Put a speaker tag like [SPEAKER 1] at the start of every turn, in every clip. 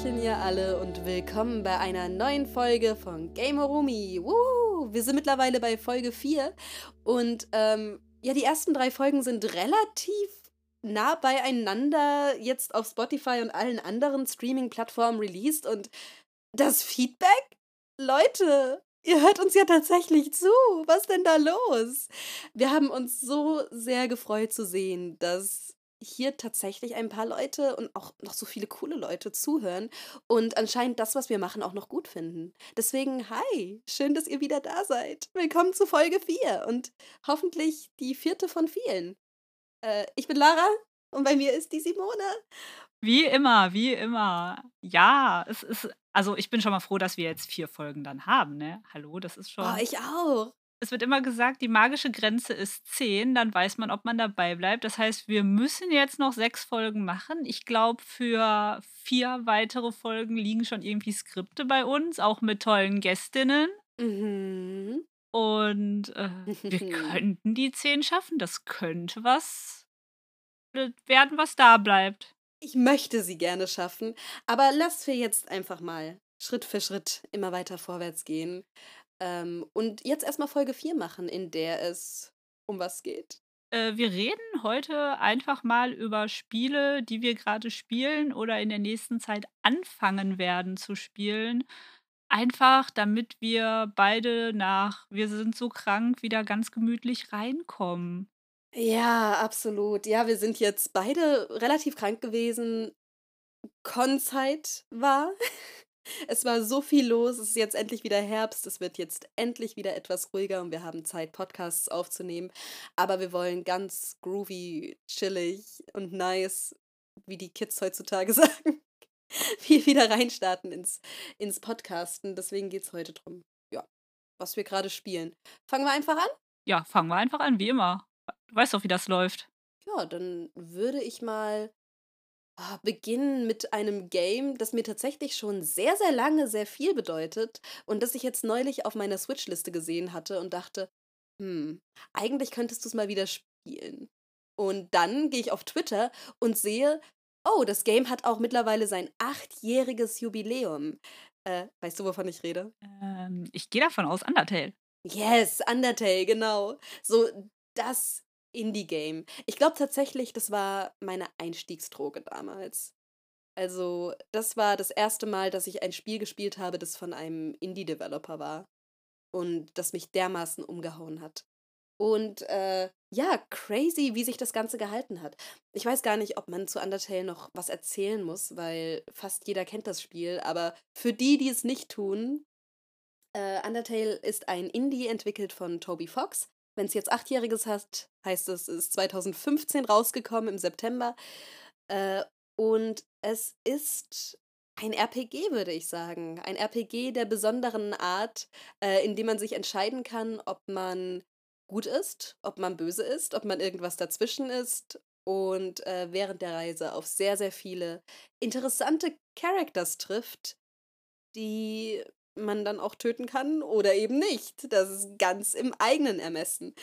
[SPEAKER 1] Hallöchen ihr alle und willkommen bei einer neuen Folge von Gamerumi. Woo! Wir sind mittlerweile bei Folge 4 und ähm, ja, die ersten drei Folgen sind relativ nah beieinander jetzt auf Spotify und allen anderen Streaming-Plattformen released und das Feedback? Leute, ihr hört uns ja tatsächlich zu. Was denn da los? Wir haben uns so sehr gefreut zu sehen, dass hier tatsächlich ein paar Leute und auch noch so viele coole Leute zuhören und anscheinend das, was wir machen, auch noch gut finden. Deswegen, hi, schön, dass ihr wieder da seid. Willkommen zu Folge 4 und hoffentlich die vierte von vielen. Äh, ich bin Lara und bei mir ist die Simone.
[SPEAKER 2] Wie immer, wie immer. Ja, es ist, also ich bin schon mal froh, dass wir jetzt vier Folgen dann haben, ne? Hallo, das ist schon.
[SPEAKER 1] Oh, ich auch
[SPEAKER 2] es wird immer gesagt, die magische Grenze ist 10, dann weiß man, ob man dabei bleibt. Das heißt, wir müssen jetzt noch sechs Folgen machen. Ich glaube, für vier weitere Folgen liegen schon irgendwie Skripte bei uns, auch mit tollen Gästinnen. Mhm. Und äh, wir könnten die 10 schaffen. Das könnte was werden, was da bleibt.
[SPEAKER 1] Ich möchte sie gerne schaffen, aber lass wir jetzt einfach mal Schritt für Schritt immer weiter vorwärts gehen. Ähm, und jetzt erstmal Folge 4 machen, in der es um was geht.
[SPEAKER 2] Äh, wir reden heute einfach mal über Spiele, die wir gerade spielen oder in der nächsten Zeit anfangen werden zu spielen. Einfach, damit wir beide nach Wir sind so krank wieder ganz gemütlich reinkommen.
[SPEAKER 1] Ja, absolut. Ja, wir sind jetzt beide relativ krank gewesen. Konzeit war. Es war so viel los, es ist jetzt endlich wieder Herbst, es wird jetzt endlich wieder etwas ruhiger und wir haben Zeit, Podcasts aufzunehmen. Aber wir wollen ganz groovy, chillig und nice, wie die Kids heutzutage sagen, wir wieder reinstarten ins, ins Podcasten. Deswegen geht es heute drum, ja, was wir gerade spielen. Fangen wir einfach an?
[SPEAKER 2] Ja, fangen wir einfach an, wie immer. Du weißt doch, wie das läuft.
[SPEAKER 1] Ja, dann würde ich mal beginnen mit einem Game, das mir tatsächlich schon sehr, sehr lange sehr viel bedeutet und das ich jetzt neulich auf meiner Switch-Liste gesehen hatte und dachte, hm, eigentlich könntest du es mal wieder spielen. Und dann gehe ich auf Twitter und sehe, oh, das Game hat auch mittlerweile sein achtjähriges Jubiläum. Äh, weißt du, wovon ich rede?
[SPEAKER 2] Ähm, ich gehe davon aus, Undertale.
[SPEAKER 1] Yes, Undertale, genau. So das Indie-Game. Ich glaube tatsächlich, das war meine Einstiegsdroge damals. Also, das war das erste Mal, dass ich ein Spiel gespielt habe, das von einem Indie-Developer war. Und das mich dermaßen umgehauen hat. Und äh, ja, crazy, wie sich das Ganze gehalten hat. Ich weiß gar nicht, ob man zu Undertale noch was erzählen muss, weil fast jeder kennt das Spiel. Aber für die, die es nicht tun, äh, Undertale ist ein Indie entwickelt von Toby Fox wenn es jetzt achtjähriges hat, heißt es, es ist 2015 rausgekommen im September. Äh, und es ist ein RPG, würde ich sagen. Ein RPG der besonderen Art, äh, in dem man sich entscheiden kann, ob man gut ist, ob man böse ist, ob man irgendwas dazwischen ist und äh, während der Reise auf sehr, sehr viele interessante Characters trifft, die man dann auch töten kann oder eben nicht. Das ist ganz im eigenen Ermessen.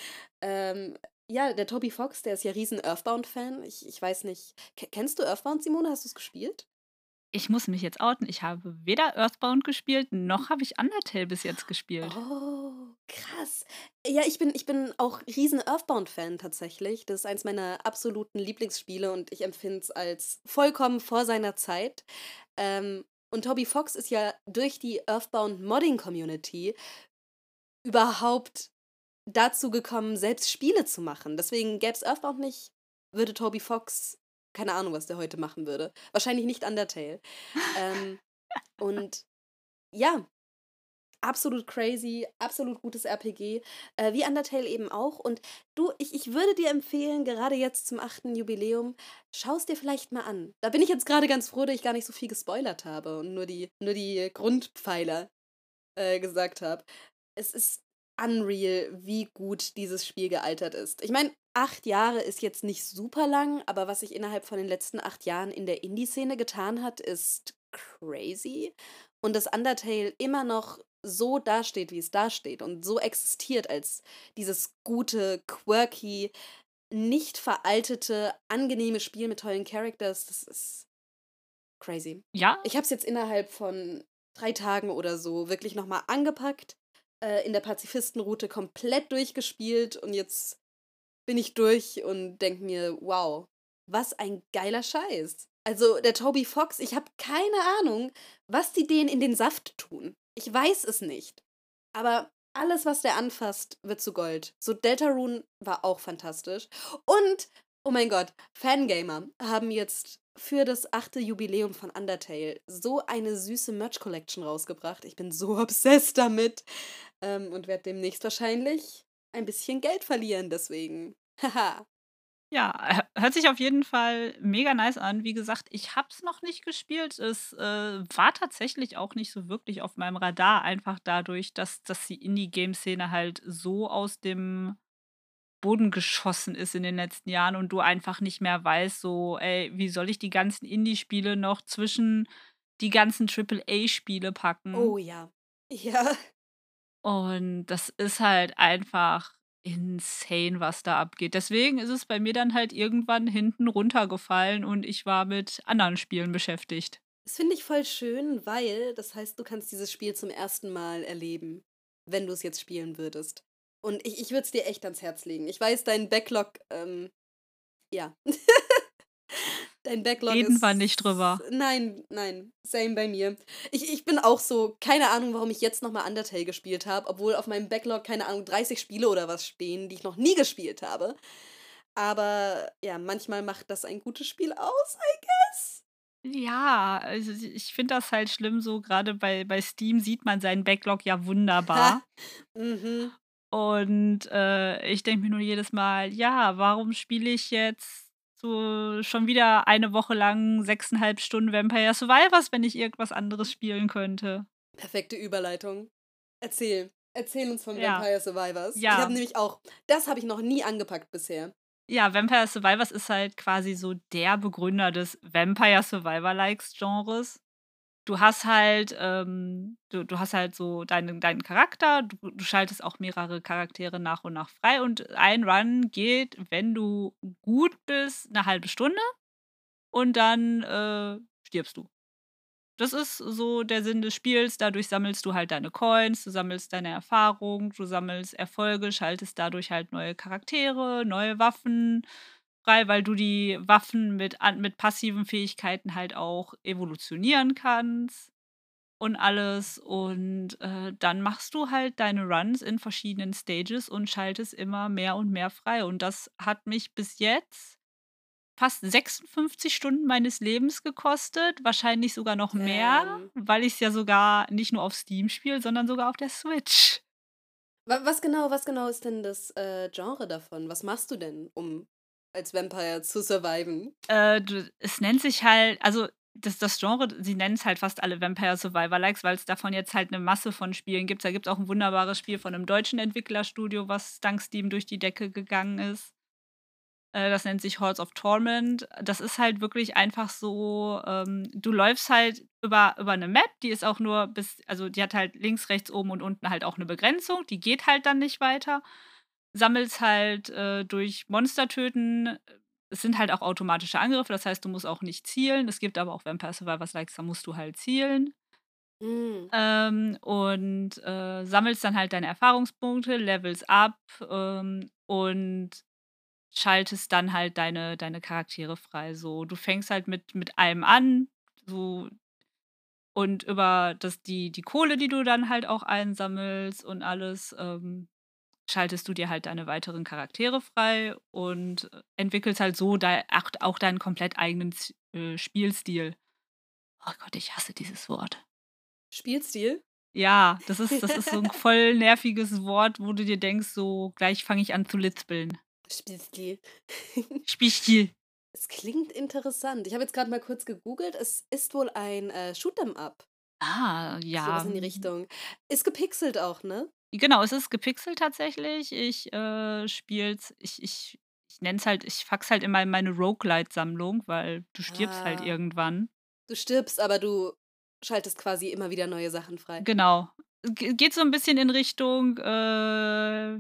[SPEAKER 1] Ähm, ja, der Toby Fox, der ist ja riesen Earthbound-Fan. Ich, ich weiß nicht. Kennst du Earthbound, Simone? Hast du es gespielt?
[SPEAKER 2] Ich muss mich jetzt outen. Ich habe weder Earthbound gespielt, noch habe ich Undertale bis jetzt gespielt.
[SPEAKER 1] Oh, krass. Ja, ich bin, ich bin auch riesen Earthbound-Fan tatsächlich. Das ist eins meiner absoluten Lieblingsspiele und ich empfinde es als vollkommen vor seiner Zeit. Ähm, und Toby Fox ist ja durch die Earthbound Modding Community überhaupt dazu gekommen, selbst Spiele zu machen. Deswegen gäbe es Earthbound nicht, würde Toby Fox, keine Ahnung, was der heute machen würde. Wahrscheinlich nicht Undertale. ähm, und ja, absolut crazy, absolut gutes RPG, äh, wie Undertale eben auch. Und du, ich, ich würde dir empfehlen, gerade jetzt zum achten Jubiläum, schau es dir vielleicht mal an. Da bin ich jetzt gerade ganz froh, dass ich gar nicht so viel gespoilert habe und nur die, nur die Grundpfeiler äh, gesagt habe. Es ist unreal, wie gut dieses Spiel gealtert ist. Ich meine, acht Jahre ist jetzt nicht super lang, aber was sich innerhalb von den letzten acht Jahren in der Indie-Szene getan hat, ist crazy. Und das Undertale immer noch so dasteht, wie es dasteht und so existiert als dieses gute, quirky, nicht veraltete, angenehme Spiel mit tollen Characters, das ist Crazy.
[SPEAKER 2] Ja?
[SPEAKER 1] Ich habe es jetzt innerhalb von drei Tagen oder so wirklich nochmal angepackt, äh, in der Pazifistenroute komplett durchgespielt und jetzt bin ich durch und denke mir, wow, was ein geiler Scheiß. Also der Toby Fox, ich habe keine Ahnung, was die denen in den Saft tun. Ich weiß es nicht. Aber alles, was der anfasst, wird zu Gold. So Deltarune war auch fantastisch. Und, oh mein Gott, Fangamer haben jetzt für das achte Jubiläum von Undertale so eine süße Merch-Collection rausgebracht. Ich bin so obsessed damit. Ähm, und werde demnächst wahrscheinlich ein bisschen Geld verlieren deswegen. Haha.
[SPEAKER 2] Ja, hört sich auf jeden Fall mega nice an. Wie gesagt, ich habe es noch nicht gespielt. Es äh, war tatsächlich auch nicht so wirklich auf meinem Radar, einfach dadurch, dass, dass die Indie-Game-Szene halt so aus dem Boden geschossen ist in den letzten Jahren und du einfach nicht mehr weißt, so, ey, wie soll ich die ganzen Indie-Spiele noch zwischen die ganzen AAA-Spiele packen?
[SPEAKER 1] Oh ja. Ja.
[SPEAKER 2] Und das ist halt einfach insane, was da abgeht. Deswegen ist es bei mir dann halt irgendwann hinten runtergefallen und ich war mit anderen Spielen beschäftigt.
[SPEAKER 1] Das finde ich voll schön, weil das heißt, du kannst dieses Spiel zum ersten Mal erleben, wenn du es jetzt spielen würdest. Und ich, ich würde es dir echt ans Herz legen. Ich weiß, dein Backlog, ähm, ja. Dein Backlog
[SPEAKER 2] Reden
[SPEAKER 1] ist.
[SPEAKER 2] wir nicht drüber.
[SPEAKER 1] Nein, nein. Same bei mir. Ich, ich bin auch so, keine Ahnung, warum ich jetzt nochmal Undertale gespielt habe, obwohl auf meinem Backlog, keine Ahnung, 30 Spiele oder was stehen, die ich noch nie gespielt habe. Aber ja, manchmal macht das ein gutes Spiel aus, I guess.
[SPEAKER 2] Ja, also ich finde das halt schlimm, so gerade bei, bei Steam sieht man seinen Backlog ja wunderbar.
[SPEAKER 1] mhm.
[SPEAKER 2] Und äh, ich denke mir nur jedes Mal, ja, warum spiele ich jetzt so schon wieder eine Woche lang sechseinhalb Stunden Vampire Survivors, wenn ich irgendwas anderes spielen könnte.
[SPEAKER 1] Perfekte Überleitung. Erzähl. Erzähl uns von
[SPEAKER 2] Ja.
[SPEAKER 1] Vampire Survivors.
[SPEAKER 2] Ja.
[SPEAKER 1] Ich habe nämlich auch, das habe ich noch nie angepackt bisher.
[SPEAKER 2] Ja, Vampire Survivors ist halt quasi so der Begründer des Vampire Survivor-Likes-Genres. Du hast halt, ähm, du, du hast halt so deinen, deinen Charakter, du, du schaltest auch mehrere Charaktere nach und nach frei und ein Run geht, wenn du gut bist, eine halbe Stunde und dann äh, stirbst du. Das ist so der Sinn des Spiels. Dadurch sammelst du halt deine Coins, du sammelst deine Erfahrung, du sammelst Erfolge, schaltest dadurch halt neue Charaktere, neue Waffen frei, weil du die Waffen mit, mit passiven Fähigkeiten halt auch evolutionieren kannst und alles. Und äh, dann machst du halt deine Runs in verschiedenen Stages und schaltest immer mehr und mehr frei. Und das hat mich bis jetzt fast 56 Stunden meines Lebens gekostet, wahrscheinlich sogar noch mehr,
[SPEAKER 1] Damn.
[SPEAKER 2] weil ich es ja sogar nicht nur auf Steam spiele, sondern sogar auf der Switch.
[SPEAKER 1] Wa- Was genau, was genau ist denn das äh, Genre davon? Was machst du denn, um als Vampire zu surviven?
[SPEAKER 2] Äh, es nennt sich halt, also das, das Genre, sie nennen es halt fast alle Vampire Survivor Likes, weil es davon jetzt halt eine Masse von Spielen gibt. Da gibt es auch ein wunderbares Spiel von einem deutschen Entwicklerstudio, was dank Steam durch die Decke gegangen ist. Äh, das nennt sich Halls of Torment. Das ist halt wirklich einfach so, ähm, du läufst halt über, über eine Map, die ist auch nur bis, also die hat halt links, rechts, oben und unten halt auch eine Begrenzung, die geht halt dann nicht weiter. Sammelst halt äh, durch Monster töten. Es sind halt auch automatische Angriffe, das heißt, du musst auch nicht zielen. Es gibt aber auch Vampire Survivors Likes, da musst du halt zielen.
[SPEAKER 1] Hm.
[SPEAKER 2] Ähm, und äh, sammelst dann halt deine Erfahrungspunkte, levels up ähm, und schaltest dann halt deine, deine Charaktere frei. So, du fängst halt mit, mit einem an, so und über das, die, die Kohle, die du dann halt auch einsammelst und alles, ähm, schaltest du dir halt deine weiteren Charaktere frei und äh, entwickelst halt so dei- auch, deinen komplett eigenen äh, Spielstil. Oh Gott, ich hasse dieses Wort.
[SPEAKER 1] Spielstil?
[SPEAKER 2] Ja, das ist, das ist so ein voll nerviges Wort, wo du dir denkst, so gleich fange ich an zu lispeln.
[SPEAKER 1] Spielstil.
[SPEAKER 2] Spielstil.
[SPEAKER 1] es klingt interessant. Ich habe jetzt gerade mal kurz gegoogelt. Es ist wohl ein äh, Shoot'em Up.
[SPEAKER 2] Ah, ja.
[SPEAKER 1] Sowas in die Richtung. Ist gepixelt auch, ne?
[SPEAKER 2] Genau, es ist gepixelt tatsächlich. Ich äh, spiel's, ich, ich, ich nenne es halt, ich fax halt immer in meine Roguelite-Sammlung, weil du stirbst halt
[SPEAKER 1] Ah.
[SPEAKER 2] irgendwann.
[SPEAKER 1] Du stirbst, aber du schaltest quasi immer wieder neue Sachen frei.
[SPEAKER 2] Genau. Ge- Geht so ein bisschen in Richtung äh,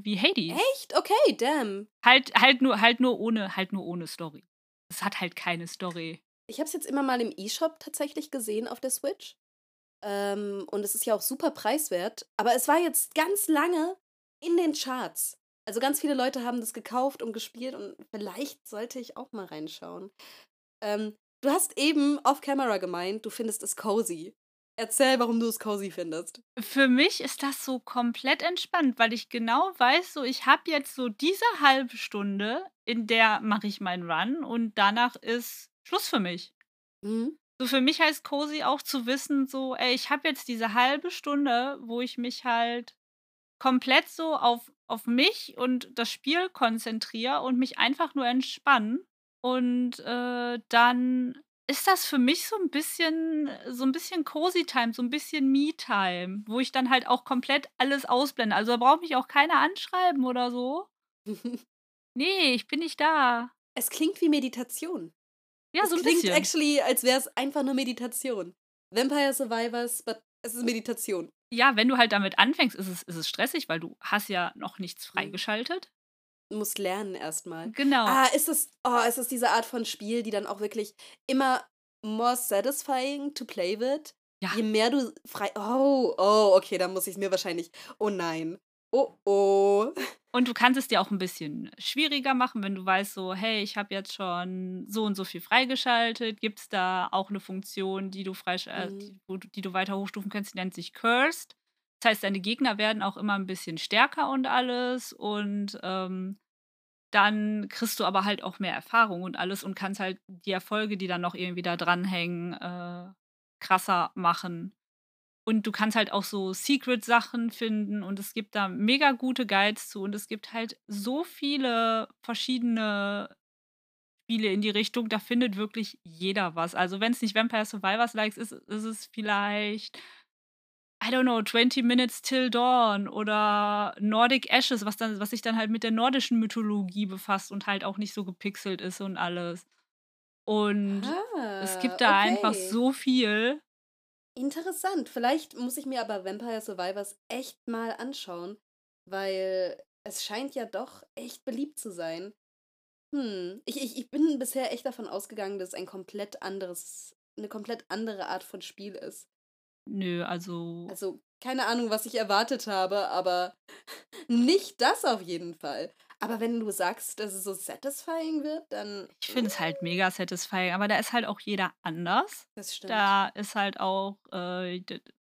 [SPEAKER 2] wie Hades.
[SPEAKER 1] Echt? Okay, damn.
[SPEAKER 2] Halt, halt nur, halt nur ohne, halt nur ohne Story. Es hat halt keine Story.
[SPEAKER 1] Ich habe es jetzt immer mal im E-Shop tatsächlich gesehen auf der Switch. Ähm, und es ist ja auch super preiswert. Aber es war jetzt ganz lange in den Charts. Also ganz viele Leute haben das gekauft und gespielt und vielleicht sollte ich auch mal reinschauen. Ähm, du hast eben off-camera gemeint, du findest es cozy. Erzähl, warum du es cozy findest.
[SPEAKER 2] Für mich ist das so komplett entspannt, weil ich genau weiß, so ich habe jetzt so diese halbe Stunde, in der mache ich meinen Run und danach ist Schluss für mich.
[SPEAKER 1] Mhm.
[SPEAKER 2] So für mich heißt cozy auch zu wissen, so, ey, ich habe jetzt diese halbe Stunde, wo ich mich halt komplett so auf, auf mich und das Spiel konzentriere und mich einfach nur entspannen. Und äh, dann ist das für mich so ein bisschen so ein bisschen Cozy Time, so ein bisschen Me-Time, wo ich dann halt auch komplett alles ausblende. Also, da braucht mich auch keiner anschreiben oder so. Ne, ich bin nicht da.
[SPEAKER 1] Es klingt wie Meditation.
[SPEAKER 2] Ja,
[SPEAKER 1] es
[SPEAKER 2] so ein
[SPEAKER 1] klingt
[SPEAKER 2] bisschen.
[SPEAKER 1] actually, als wäre es einfach nur Meditation. Vampire Survivors, but es ist Meditation.
[SPEAKER 2] Ja, wenn du halt damit anfängst, ist es, ist es stressig, weil du hast ja noch nichts
[SPEAKER 1] Mhm.
[SPEAKER 2] freigeschaltet.
[SPEAKER 1] Du musst lernen erstmal.
[SPEAKER 2] Genau.
[SPEAKER 1] Ah, ist es, oh, ist es diese Art von Spiel, die dann auch wirklich immer more satisfying to play wird?
[SPEAKER 2] Ja.
[SPEAKER 1] Je mehr du frei. Oh, oh, okay, dann muss ich es mir wahrscheinlich. Oh nein. Oh, oh.
[SPEAKER 2] Und du kannst es dir auch ein bisschen schwieriger machen, wenn du weißt, so, hey, ich habe jetzt schon so und so viel freigeschaltet. Gibt es da auch eine Funktion, die du, freisch äh,
[SPEAKER 1] Mhm.
[SPEAKER 2] die, wo die du weiter hochstufen kannst? Die nennt sich Cursed. Das heißt, deine Gegner werden auch immer ein bisschen stärker und alles. Und ähm, dann kriegst du aber halt auch mehr Erfahrung und alles und kannst halt die Erfolge, die dann noch irgendwie da dranhängen, äh, krasser machen. Und du kannst halt auch so Secret-Sachen finden und es gibt da mega gute Guides zu und es gibt halt so viele verschiedene Spiele in die Richtung, da findet wirklich jeder was. Also wenn es nicht Vampire Survivors Likes ist, ist es vielleicht, I don't know, 20 Minutes Till Dawn oder Nordic Ashes, was, dann, was sich dann halt mit der nordischen Mythologie befasst und halt auch nicht so gepixelt ist und alles. Und es
[SPEAKER 1] Ah,
[SPEAKER 2] gibt da einfach
[SPEAKER 1] okay.
[SPEAKER 2] so viel.
[SPEAKER 1] Interessant. Vielleicht muss ich mir aber Vampire Survivors echt mal anschauen, weil es scheint ja doch echt beliebt zu sein. Hm, ich, ich, ich bin bisher echt davon ausgegangen, dass es ein komplett anderes, eine komplett andere Art von Spiel ist.
[SPEAKER 2] Nö, also
[SPEAKER 1] Also, keine Ahnung, was ich erwartet habe, aber nicht das auf jeden Fall. Aber wenn du sagst, dass es so satisfying wird, dann.
[SPEAKER 2] ich finde es halt mega satisfying, aber da ist halt auch jeder anders.
[SPEAKER 1] Das stimmt.
[SPEAKER 2] Da ist halt auch, äh,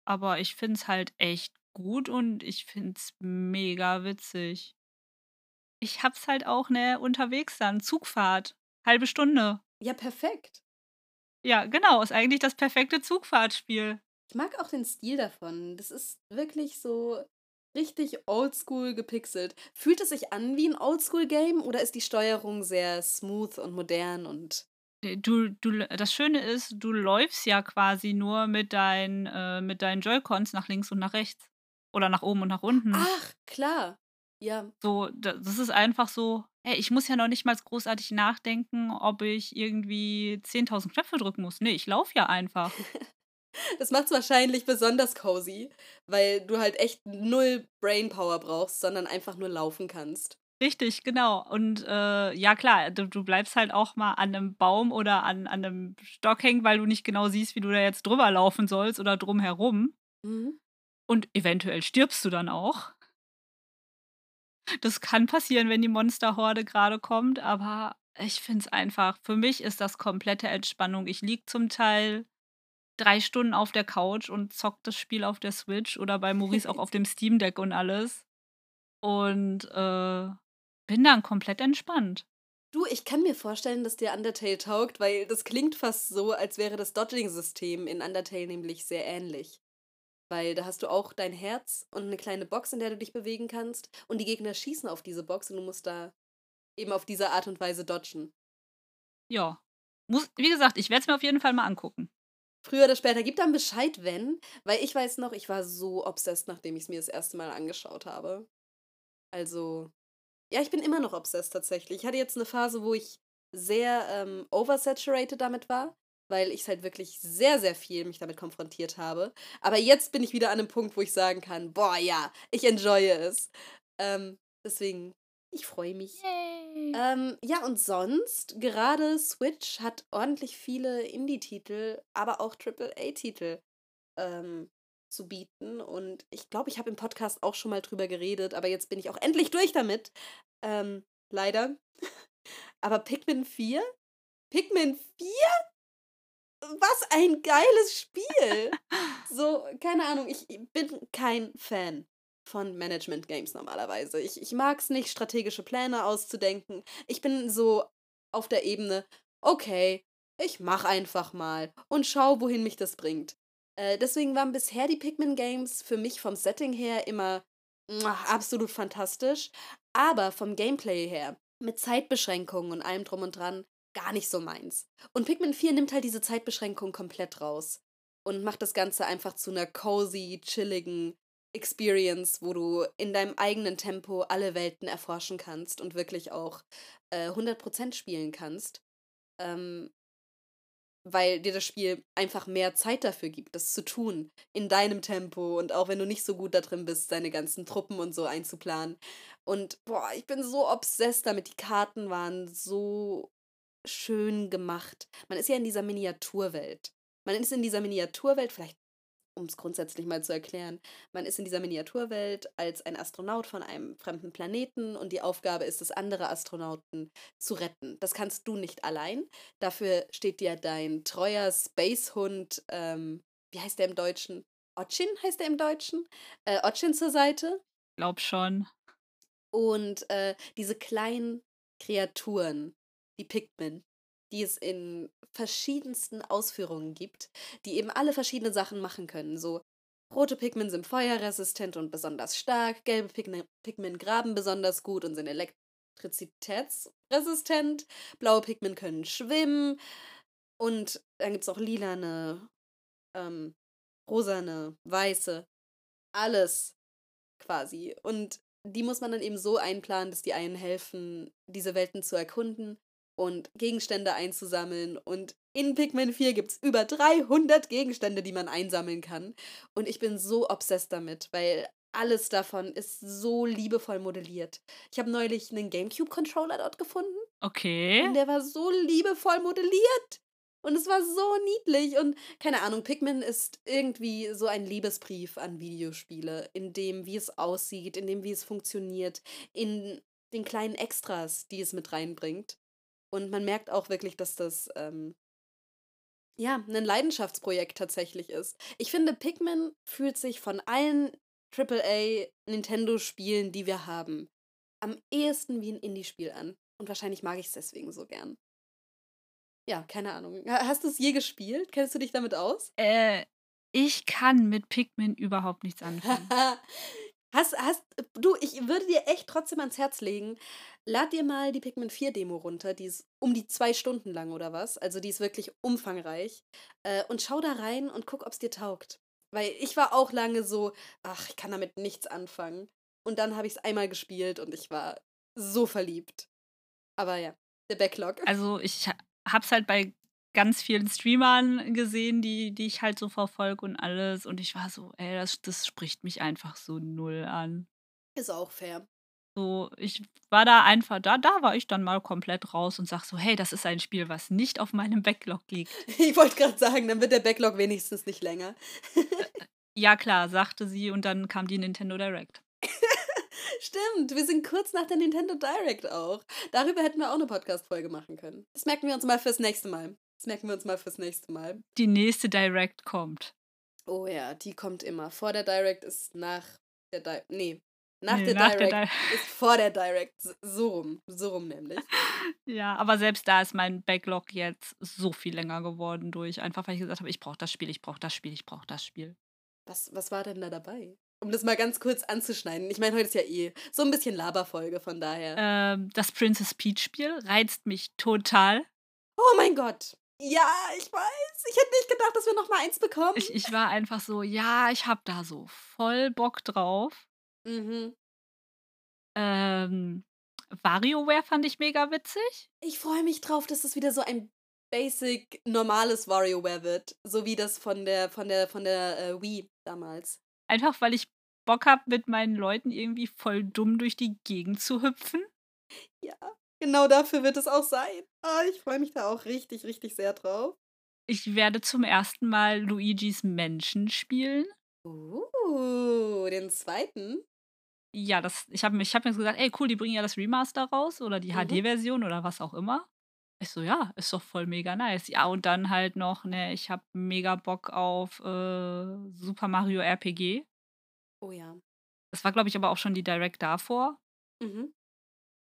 [SPEAKER 2] aber ich finde es halt echt gut und ich finde es mega witzig. Ich hab's halt auch, ne, unterwegs dann, Zugfahrt, halbe Stunde.
[SPEAKER 1] Ja, perfekt.
[SPEAKER 2] Ja, genau, ist eigentlich das perfekte Zugfahrtspiel.
[SPEAKER 1] Ich mag auch den Stil davon. Das ist wirklich so richtig oldschool gepixelt. Fühlt es sich an wie ein Oldschool-Game oder ist die Steuerung sehr smooth und modern und.
[SPEAKER 2] Äh, Du, du, das Schöne ist, du läufst ja quasi nur mit, dein, äh, mit deinen Joy-Cons nach links und nach rechts. Oder nach oben und nach unten.
[SPEAKER 1] Ach, klar. Ja.
[SPEAKER 2] So, da- das ist einfach so, ey, ich muss ja noch nicht mal großartig nachdenken, ob ich irgendwie 10.000 Knöpfe drücken muss. Nee, ich laufe ja einfach.
[SPEAKER 1] Das macht es wahrscheinlich besonders cozy, weil du halt echt null Brainpower brauchst, sondern einfach nur laufen kannst.
[SPEAKER 2] Richtig, genau. Und äh, ja, klar, du, du bleibst halt auch mal an einem Baum oder an, an einem Stock hängen, weil du nicht genau siehst, wie du da jetzt drüber laufen sollst oder drumherum.
[SPEAKER 1] Mhm.
[SPEAKER 2] Und eventuell stirbst du dann auch. Das kann passieren, wenn die Monsterhorde gerade kommt, aber ich finde es einfach, für mich ist das komplette Entspannung. Ich liege zum Teil drei Stunden auf der Couch und zock das Spiel auf der Switch oder bei Maurice auch auf dem Steam Deck und alles. Und äh, bin dann komplett entspannt.
[SPEAKER 1] Du, ich kann mir vorstellen, dass dir Undertale taugt, weil das klingt fast so, als wäre das Dodging-System in Undertale nämlich sehr ähnlich. Weil da hast du auch dein Herz und eine kleine Box, in der du dich bewegen kannst. Und die Gegner schießen auf diese Box und du musst da eben auf diese Art und Weise dodgen.
[SPEAKER 2] Ja. Muss, wie gesagt, ich werde es mir auf jeden Fall mal angucken.
[SPEAKER 1] Früher oder später, gib dann Bescheid, wenn. Weil ich weiß noch, ich war so obsessed, nachdem ich es mir das erste Mal angeschaut habe. Also, ja, ich bin immer noch obsessed tatsächlich. Ich hatte jetzt eine Phase, wo ich sehr ähm, oversaturated damit war, weil ich es halt wirklich sehr, sehr viel mich damit konfrontiert habe. Aber jetzt bin ich wieder an einem Punkt, wo ich sagen kann, boah, ja, ich enjoye es. Ähm, deswegen, ich freue mich.
[SPEAKER 2] Yay. Yay.
[SPEAKER 1] Ähm, ja, und sonst, gerade Switch hat ordentlich viele Indie-Titel, aber auch AAA-Titel ähm, zu bieten. Und ich glaube, ich habe im Podcast auch schon mal drüber geredet, aber jetzt bin ich auch endlich durch damit. Ähm, leider. aber Pikmin 4? Pikmin 4? Was ein geiles Spiel! so, keine Ahnung, ich bin kein Fan von Management Games normalerweise. Ich, ich mag es nicht, strategische Pläne auszudenken. Ich bin so auf der Ebene, okay, ich mach einfach mal und schau, wohin mich das bringt. Äh, deswegen waren bisher die Pikmin Games für mich vom Setting her immer absolut fantastisch, aber vom Gameplay her, mit Zeitbeschränkungen und allem drum und dran, gar nicht so meins. Und Pikmin 4 nimmt halt diese Zeitbeschränkung komplett raus und macht das Ganze einfach zu einer cozy, chilligen Experience, wo du in deinem eigenen Tempo alle Welten erforschen kannst und wirklich auch äh, 100% spielen kannst. Ähm, weil dir das Spiel einfach mehr Zeit dafür gibt, das zu tun, in deinem Tempo und auch wenn du nicht so gut da drin bist, deine ganzen Truppen und so einzuplanen. Und boah, ich bin so obsessed damit, die Karten waren so schön gemacht. Man ist ja in dieser Miniaturwelt. Man ist in dieser Miniaturwelt, vielleicht um es grundsätzlich mal zu erklären, man ist in dieser Miniaturwelt als ein Astronaut von einem fremden Planeten und die Aufgabe ist es, andere Astronauten zu retten. Das kannst du nicht allein. Dafür steht dir dein treuer Spacehund, ähm, wie heißt der im Deutschen? Otchin heißt der im Deutschen? Äh, Otchin zur Seite.
[SPEAKER 2] Glaub schon.
[SPEAKER 1] Und äh, diese kleinen Kreaturen, die Pikmin, die es in verschiedensten Ausführungen gibt, die eben alle verschiedene Sachen machen können. So rote Pikmin sind feuerresistent und besonders stark, gelbe Pikmin, graben besonders gut und sind elektrizitätsresistent, blaue Pikmin können schwimmen und dann gibt es auch lilane, ähm, rosane, weiße, alles quasi. Und die muss man dann eben so einplanen, dass die einen helfen, diese Welten zu erkunden und Gegenstände einzusammeln. Und in Pikmin 4 gibt es über 300 Gegenstände, die man einsammeln kann. Und ich bin so obsessed damit, weil alles davon ist so liebevoll modelliert. Ich habe neulich einen GameCube-Controller dort gefunden.
[SPEAKER 2] Okay.
[SPEAKER 1] Und der war so liebevoll modelliert. Und es war so niedlich. Und keine Ahnung, Pikmin ist irgendwie so ein Liebesbrief an Videospiele, in dem, wie es aussieht, in dem, wie es funktioniert, in den kleinen Extras, die es mit reinbringt. Und man merkt auch wirklich, dass das ähm, ja ein Leidenschaftsprojekt tatsächlich ist. Ich finde, Pikmin fühlt sich von allen AAA Nintendo-Spielen, die wir haben, am ehesten wie ein Indie-Spiel an. Und wahrscheinlich mag ich es deswegen so gern. Ja, keine Ahnung. Hast du es je gespielt? Kennst du dich damit aus?
[SPEAKER 2] Äh, ich kann mit Pikmin überhaupt nichts anfangen.
[SPEAKER 1] hast, hast, du, ich würde dir echt trotzdem ans Herz legen, Lad dir mal die Pikmin 4 Demo runter, die ist um die zwei Stunden lang oder was. Also die ist wirklich umfangreich. Äh, und schau da rein und guck, ob es dir taugt. Weil ich war auch lange so, ach, ich kann damit nichts anfangen. Und dann habe ich es einmal gespielt und ich war so verliebt. Aber ja, der Backlog.
[SPEAKER 2] Also ich hab's halt bei ganz vielen Streamern gesehen, die, die ich halt so verfolge und alles. Und ich war so, ey, das, das spricht mich einfach so null an.
[SPEAKER 1] Ist auch fair.
[SPEAKER 2] So, ich war da einfach da da war ich dann mal komplett raus und sag so: „Hey, das ist ein Spiel, was nicht auf meinem Backlog liegt.“
[SPEAKER 1] Ich wollte gerade sagen, dann wird der Backlog wenigstens nicht länger.
[SPEAKER 2] Ja klar, sagte sie und dann kam die Nintendo Direct.
[SPEAKER 1] Stimmt, wir sind kurz nach der Nintendo Direct auch. Darüber hätten wir auch eine Podcast-Folge machen können. Das merken wir uns mal fürs nächste Mal. Das merken wir uns mal fürs nächste Mal.
[SPEAKER 2] Die nächste Direct kommt.
[SPEAKER 1] Oh ja, die kommt immer. Vor der Direct ist nach der Di ne, nach,
[SPEAKER 2] nee,
[SPEAKER 1] der,
[SPEAKER 2] nach
[SPEAKER 1] Direct
[SPEAKER 2] der Di
[SPEAKER 1] ist vor der Direct. So rum. So rum nämlich.
[SPEAKER 2] Ja, aber selbst da ist mein Backlog jetzt so viel länger geworden durch, einfach weil ich gesagt habe, ich brauche das Spiel, ich brauche das Spiel, ich brauche das Spiel.
[SPEAKER 1] Was, was war denn da dabei? Um das mal ganz kurz anzuschneiden. Ich meine, heute ist ja eh so ein bisschen Laberfolge, von daher.
[SPEAKER 2] Ähm, das Princess Peach Spiel reizt mich total.
[SPEAKER 1] Oh mein Gott. Ja, ich weiß. Ich hätte nicht gedacht, dass wir noch mal eins bekommen.
[SPEAKER 2] Ich, ich war einfach so, ja, ich habe da so voll Bock drauf.
[SPEAKER 1] Mhm.
[SPEAKER 2] Ähm, WarioWare fand ich mega witzig.
[SPEAKER 1] Ich freue mich drauf, dass das wieder so ein basic normales WarioWare wird, so wie das von der von der von der äh, Wii damals.
[SPEAKER 2] Einfach weil ich Bock habe, mit meinen Leuten irgendwie voll dumm durch die Gegend zu hüpfen.
[SPEAKER 1] Ja. Genau dafür wird es auch sein. Ah, ich freue mich da auch richtig, richtig sehr drauf.
[SPEAKER 2] Ich werde zum ersten Mal Luigis Menschen spielen.
[SPEAKER 1] Uh, den zweiten?
[SPEAKER 2] Ja, das, ich habe ich hab mir gesagt, ey, cool, die bringen ja das Remaster raus oder die
[SPEAKER 1] Mhm.
[SPEAKER 2] HD-Version oder was auch immer. Ich so, ja, ist doch voll mega nice. Ja, und dann halt noch, ne, ich habe mega Bock auf äh, Super Mario RPG.
[SPEAKER 1] Oh ja.
[SPEAKER 2] Das war, glaube ich, aber auch schon die Direct davor.
[SPEAKER 1] Mhm.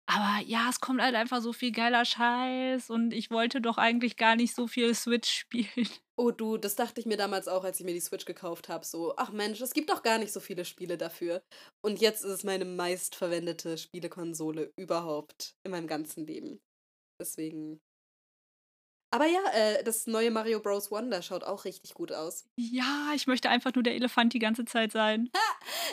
[SPEAKER 2] Aber ja, es kommt halt einfach so viel geiler Scheiß und ich wollte doch eigentlich gar nicht so viel Switch spielen.
[SPEAKER 1] Oh du, das dachte ich mir damals auch, als ich mir die Switch gekauft habe. So, ach Mensch, es gibt doch gar nicht so viele Spiele dafür. Und jetzt ist es meine meistverwendete Spielekonsole überhaupt in meinem ganzen Leben. Deswegen. Aber ja, äh, das neue Mario Bros. Wonder schaut auch richtig gut aus.
[SPEAKER 2] Ja, ich möchte einfach nur der Elefant die ganze Zeit sein.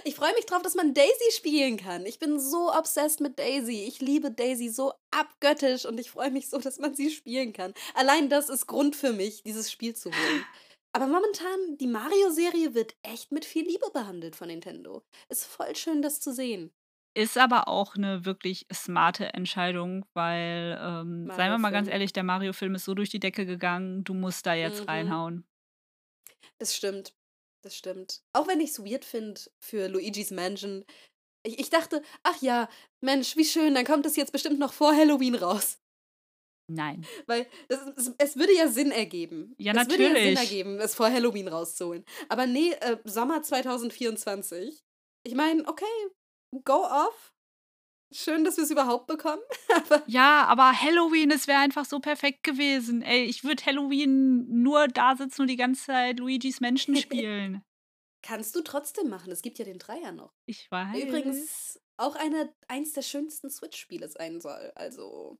[SPEAKER 1] Ich freue mich drauf, dass man Daisy spielen kann. Ich bin so obsessed mit Daisy. Ich liebe Daisy so abgöttisch und ich freue mich so, dass man sie spielen kann. Allein das ist Grund für mich, dieses Spiel zu holen. Aber momentan, die Mario-Serie wird echt mit viel Liebe behandelt von Nintendo. Ist voll schön, das zu sehen.
[SPEAKER 2] Ist aber auch eine wirklich smarte Entscheidung, weil, ähm, seien wir mal ganz ehrlich, der Mario-Film ist so durch die Decke gegangen, du musst da jetzt
[SPEAKER 1] Mhm.
[SPEAKER 2] reinhauen.
[SPEAKER 1] Das stimmt. Das stimmt. Auch wenn ich es weird finde für Luigi's Mansion. Ich, ich dachte, ach ja, Mensch, wie schön, dann kommt es jetzt bestimmt noch vor Halloween raus.
[SPEAKER 2] Nein.
[SPEAKER 1] Weil das, es, es würde ja Sinn ergeben.
[SPEAKER 2] Ja,
[SPEAKER 1] es würde ja Sinn
[SPEAKER 2] natürlich.
[SPEAKER 1] ergeben, es vor Halloween rauszuholen. Aber nee, äh, Sommer 2024. Ich meine, okay, go off. Schön, dass wir es überhaupt bekommen.
[SPEAKER 2] Ja, aber Halloween, es wäre einfach so perfekt gewesen. Ey, ich würde Halloween nur da sitzen und die ganze Zeit Luigis Menschen spielen.
[SPEAKER 1] kannst du trotzdem machen. Es gibt ja den Dreier noch.
[SPEAKER 2] Ich weiß.
[SPEAKER 1] Übrigens auch eine, eins der schönsten Switch-Spiele sein soll. Also,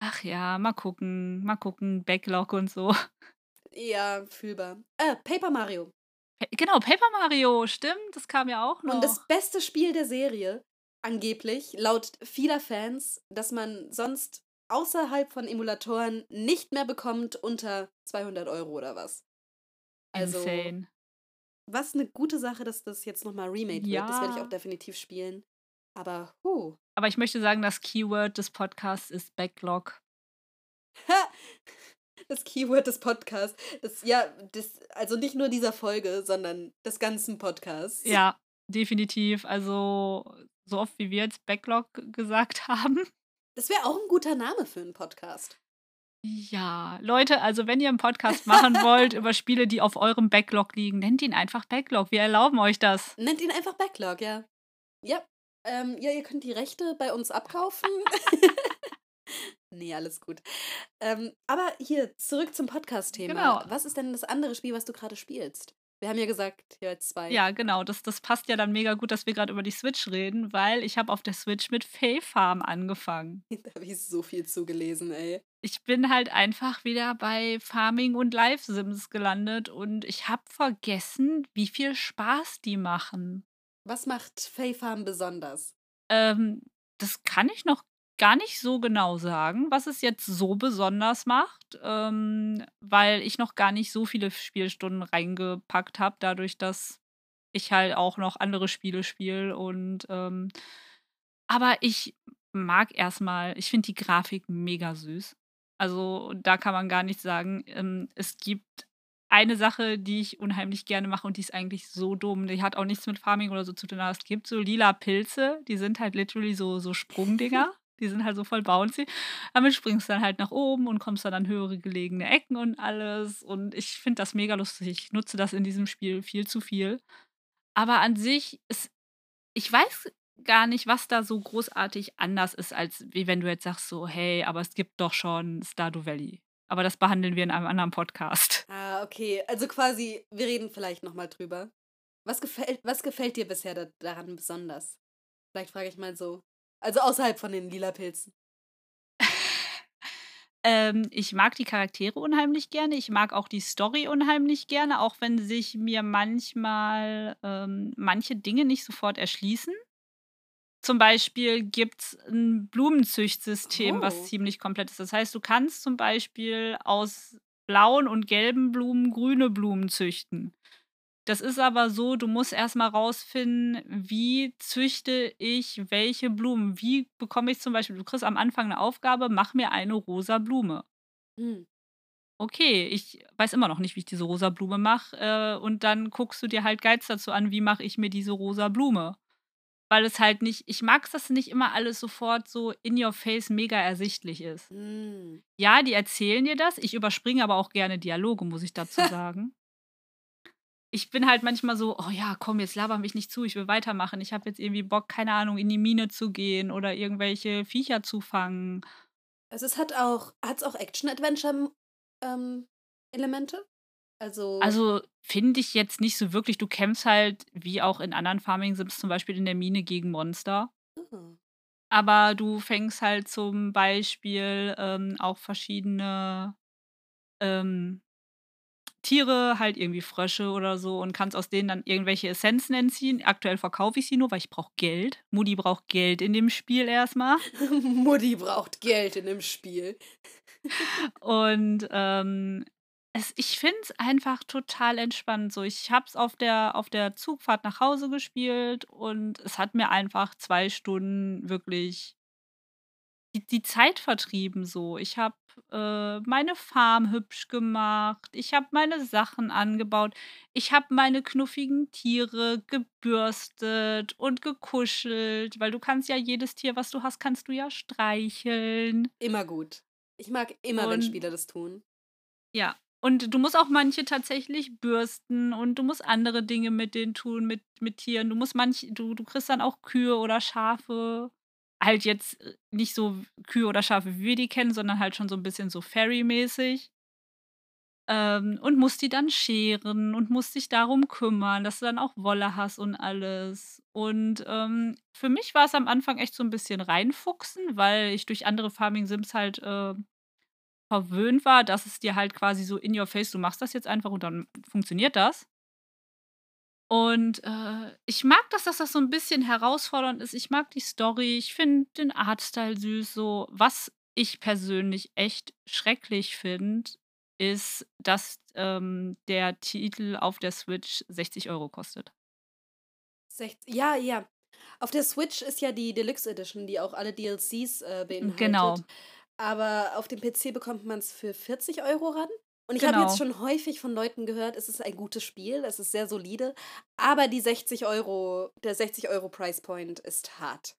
[SPEAKER 2] Ach ja, mal gucken, mal gucken, Backlog und so.
[SPEAKER 1] ja, fühlbar. Äh, Paper Mario.
[SPEAKER 2] Genau, Paper Mario, stimmt, das kam ja auch noch.
[SPEAKER 1] Und das beste Spiel der Serie, angeblich, laut vieler Fans, dass man sonst außerhalb von Emulatoren nicht mehr bekommt unter 200 Euro oder was. Also,
[SPEAKER 2] Insane.
[SPEAKER 1] was eine gute Sache, dass das jetzt nochmal remade wird. Das werde ich
[SPEAKER 2] Ja.
[SPEAKER 1] auch definitiv spielen. Aber, huh.
[SPEAKER 2] Aber ich möchte sagen, das Keyword des Podcasts ist Backlog.
[SPEAKER 1] Das Keyword des Podcasts. Das, ja, das, also nicht nur dieser Folge, sondern des ganzen Podcasts.
[SPEAKER 2] Ja, definitiv. Also, so oft wie wir jetzt Backlog gesagt haben.
[SPEAKER 1] Das wäre auch ein guter Name für einen Podcast.
[SPEAKER 2] Ja, Leute, also wenn ihr einen Podcast machen wollt über Spiele, die auf eurem Backlog liegen, nennt ihn einfach Backlog. Wir erlauben euch das.
[SPEAKER 1] Nennt ihn einfach Backlog, ja. Ja. Ähm, ja, ihr könnt die Rechte bei uns abkaufen. nee, alles gut. Ähm, aber hier, zurück zum Podcast-Thema.
[SPEAKER 2] Genau.
[SPEAKER 1] Was ist denn das andere Spiel, was du gerade spielst? Wir haben ja gesagt, hier jetzt zwei.
[SPEAKER 2] Ja, genau. Das, das passt ja dann mega gut, dass wir gerade über die Switch reden, weil ich habe auf der Switch mit Fae Farm angefangen.
[SPEAKER 1] Da habe ich so viel zugelesen, ey.
[SPEAKER 2] Ich bin halt einfach wieder bei Farming und Live Sims gelandet und ich habe vergessen, wie viel Spaß die machen.
[SPEAKER 1] Was macht Fae Farm besonders?
[SPEAKER 2] Ähm, das kann ich noch gar nicht so genau sagen, was es jetzt so besonders macht, ähm, weil ich noch gar nicht so viele Spielstunden reingepackt habe, dadurch, dass ich halt auch noch andere Spiele spiele und ähm, aber ich mag erstmal, ich finde die Grafik mega süß. Also da kann man gar nichts sagen. Ähm, es gibt eine Sache, die ich unheimlich gerne mache und die ist eigentlich so dumm. Die hat auch nichts mit Farming oder so zu tun. Aber es gibt so lila Pilze, die sind halt literally so, so Sprungdinger. Die sind halt so voll bouncy. Damit springst du dann halt nach oben und kommst dann an höhere gelegene Ecken und alles. Und ich finde das mega lustig. Ich nutze das in diesem Spiel viel zu viel. Aber an sich ist, ich weiß gar nicht, was da so großartig anders ist, als wie wenn du jetzt sagst so, hey, aber es gibt doch schon Stardew Valley. Aber das behandeln wir in einem anderen Podcast.
[SPEAKER 1] Ah, okay. Also quasi, wir reden vielleicht nochmal drüber. Was gefällt, was gefällt dir bisher da, daran besonders? Vielleicht frage ich mal so. Also außerhalb von den lila Pilzen.
[SPEAKER 2] Ähm, ich mag die Charaktere unheimlich gerne. Ich mag auch die Story unheimlich gerne, auch wenn sich mir manchmal ähm, manche Dinge nicht sofort erschließen. Zum Beispiel gibt es ein Blumenzüchtsystem,
[SPEAKER 1] Oh.
[SPEAKER 2] was ziemlich komplett ist. Das heißt, du kannst zum Beispiel aus blauen und gelben Blumen grüne Blumen züchten. Das ist aber so, du musst erst mal rausfinden, wie züchte ich welche Blumen? Wie bekomme ich zum Beispiel du kriegst am Anfang 'ne Aufgabe: „Mach mir eine rosa Blume.“
[SPEAKER 1] Hm.
[SPEAKER 2] Okay, ich weiß immer noch nicht, wie ich diese rosa Blume mache, äh, und dann guckst du dir halt Guides dazu an: „Wie mache ich mir diese rosa Blume?“ Weil es halt nicht ich mag's, dass nicht immer alles sofort so in your face mega ersichtlich ist.
[SPEAKER 1] Hm.
[SPEAKER 2] Ja, die erzählen dir das, ich überspringe aber auch gerne Dialoge, muss ich dazu sagen. Ich bin halt manchmal so: „Oh ja, komm, jetzt laber mich nicht zu, ich will weitermachen. Ich habe jetzt irgendwie Bock, keine Ahnung, in die Mine zu gehen oder irgendwelche Viecher zu fangen.“
[SPEAKER 1] Also, es hat auch hat's auch Action-Adventure, ähm? Also
[SPEAKER 2] Also, finde ich jetzt nicht so wirklich. Du kämpfst halt, wie auch in anderen Farming Sims, zum Beispiel in der Mine gegen Monster.
[SPEAKER 1] Ah.
[SPEAKER 2] Aber du fängst halt zum Beispiel, ähm, auch verschiedene, ähm, Tiere, halt irgendwie Frösche oder so und kannst aus denen dann irgendwelche Essenzen entziehen. Aktuell verkaufe ich sie nur, weil ich brauche Geld. Mutti braucht Geld in dem Spiel erst mal.
[SPEAKER 1] Mutti braucht Geld in dem Spiel.
[SPEAKER 2] Und, ähm, es ich finde es einfach total entspannt so. Ich habe es auf der auf der Zugfahrt nach Hause gespielt und es hat mir einfach 2 Stunden wirklich die die Zeit vertrieben so. Ich habe, äh, meine Farm hübsch gemacht, ich habe meine Sachen angebaut, ich habe meine knuffigen Tiere gebürstet und gekuschelt, weil du kannst ja jedes Tier, was du hast, kannst du ja streicheln.
[SPEAKER 1] Immer gut. Ich mag immer, wenn
[SPEAKER 2] Und
[SPEAKER 1] Spiele das tun.
[SPEAKER 2] Ja, und du musst auch manche tatsächlich bürsten und du musst andere Dinge mit denen tun, mit mit Tieren. Du musst manch du du kriegst dann auch Kühe oder Schafe. Halt jetzt, äh, nicht so Kühe oder Schafe, wie wir die kennen, sondern halt schon so 'n bisschen so Fairy-mäßig. Ähm, und musst die dann scheren und musst dich darum kümmern, dass du dann auch Wolle hast und alles. Und, ähm, für mich war's am Anfang echt so 'n bisschen reinfuchsen, weil ich durch andere Farming Sims halt, äh, verwöhnt war, dass es dir halt quasi so in your face du machst das jetzt einfach und dann funktioniert das. Und, äh, ich mag das, dass das so 'n bisschen herausfordernd ist. Ich mag die Story, ich finde den Artstyle süß so. Was ich persönlich echt schrecklich finde, ist, dass, ähm, der Titel auf der Switch 60 € kostet.
[SPEAKER 1] Sech ja, ja. Auf der Switch ist ja die Deluxe Edition, die auch alle DLCs, äh,
[SPEAKER 2] Genau.
[SPEAKER 1] beinhaltet. Aber auf dem PC bekommt man's für 40 € ran. Und ich habe jetzt
[SPEAKER 2] Genau.
[SPEAKER 1] schon häufig von Leuten gehört, es ist ein gutes Spiel, es ist sehr solide, aber die 60 €, der 60 € Price Point ist hart.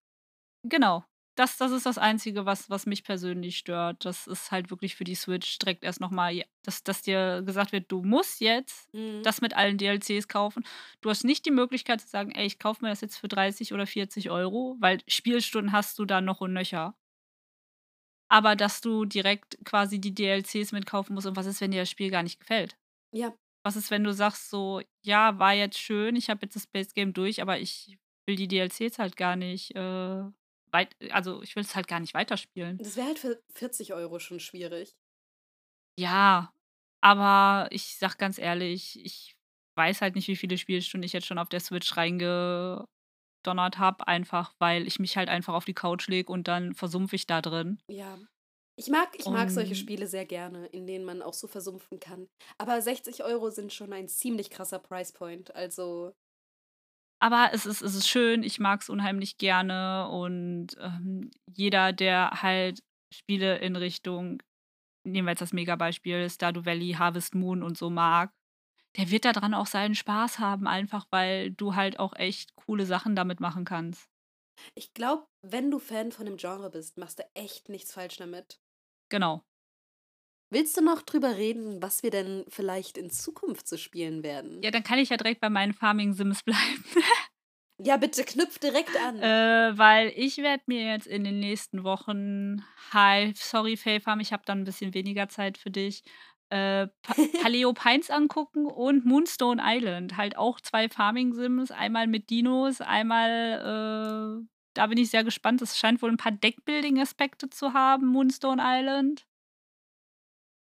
[SPEAKER 2] Genau. Das das ist das Einzige, was was mich persönlich stört. Das ist halt wirklich für die Switch direkt erst noch mal j dass dass dir gesagt wird: „Du musst jetzt
[SPEAKER 1] Mhm.
[SPEAKER 2] das mit allen DLCs kaufen.“ Du hast nicht die Möglichkeit zu sagen: „Ey, ich kaufe mir das jetzt für 30 oder 40 €“, weil Spielstunden hast du da noch und nöcher. Aber dass du direkt quasi die DLCs mitkaufen musst und was ist, wenn dir das Spiel gar nicht gefällt?
[SPEAKER 1] Ja.
[SPEAKER 2] Was ist, wenn du sagst so: „Ja, war jetzt schön, ich habe jetzt das Base Game durch, aber ich will die DLCs halt gar nicht, äh, weit also, ich will's halt gar nicht weiterspielen.“
[SPEAKER 1] Das wäre halt für 40 € schon schwierig.
[SPEAKER 2] Ja, aber ich sage ganz ehrlich, ich weiß halt nicht, wie viele Spielstunden ich jetzt schon auf der Switch reingedonnert habe, einfach weil ich mich halt einfach auf die Couch lege und dann versumpfe ich da drin.
[SPEAKER 1] Ja. Ich mag ich mag solche
[SPEAKER 2] Und
[SPEAKER 1] Spiele sehr gerne, in denen man auch so versumpfen kann. Aber 60 € sind schon ein ziemlich krasser Price Point, also
[SPEAKER 2] Aber es ist es ist schön, ich mag's unheimlich gerne und, ähm, jeder, der halt Spiele in Richtung nehmen wir jetzt das Megabeispiel, Stardew Valley, Harvest Moon und so mag, der wird da dran auch seinen Spaß haben, einfach weil du halt auch echt coole Sachen damit machen kannst.
[SPEAKER 1] Ich glaube, wenn du Fan von dem Genre bist, machst du echt nichts falsch damit.
[SPEAKER 2] Genau.
[SPEAKER 1] Willst du noch drüber reden, was wir denn vielleicht in Zukunft so spielen werden?
[SPEAKER 2] Ja, dann kann ich ja direkt bei meinen Farming Sims bleiben.
[SPEAKER 1] Ja, bitte knüpf direkt an.
[SPEAKER 2] Äh, weil ich werde mir jetzt in den nächsten Wochen Hi, sorry, Fae Farm, ich habe dann 'n bisschen weniger Zeit für dich, äh, Pa Paleo Pines angucken und Moonstone Island. Halt auch 2 Farming Sims, einmal mit Dinos, einmal, äh da bin ich sehr gespannt. Es scheint wohl 'n paar Deckbuilding-Aspekte zu haben, Moonstone Island.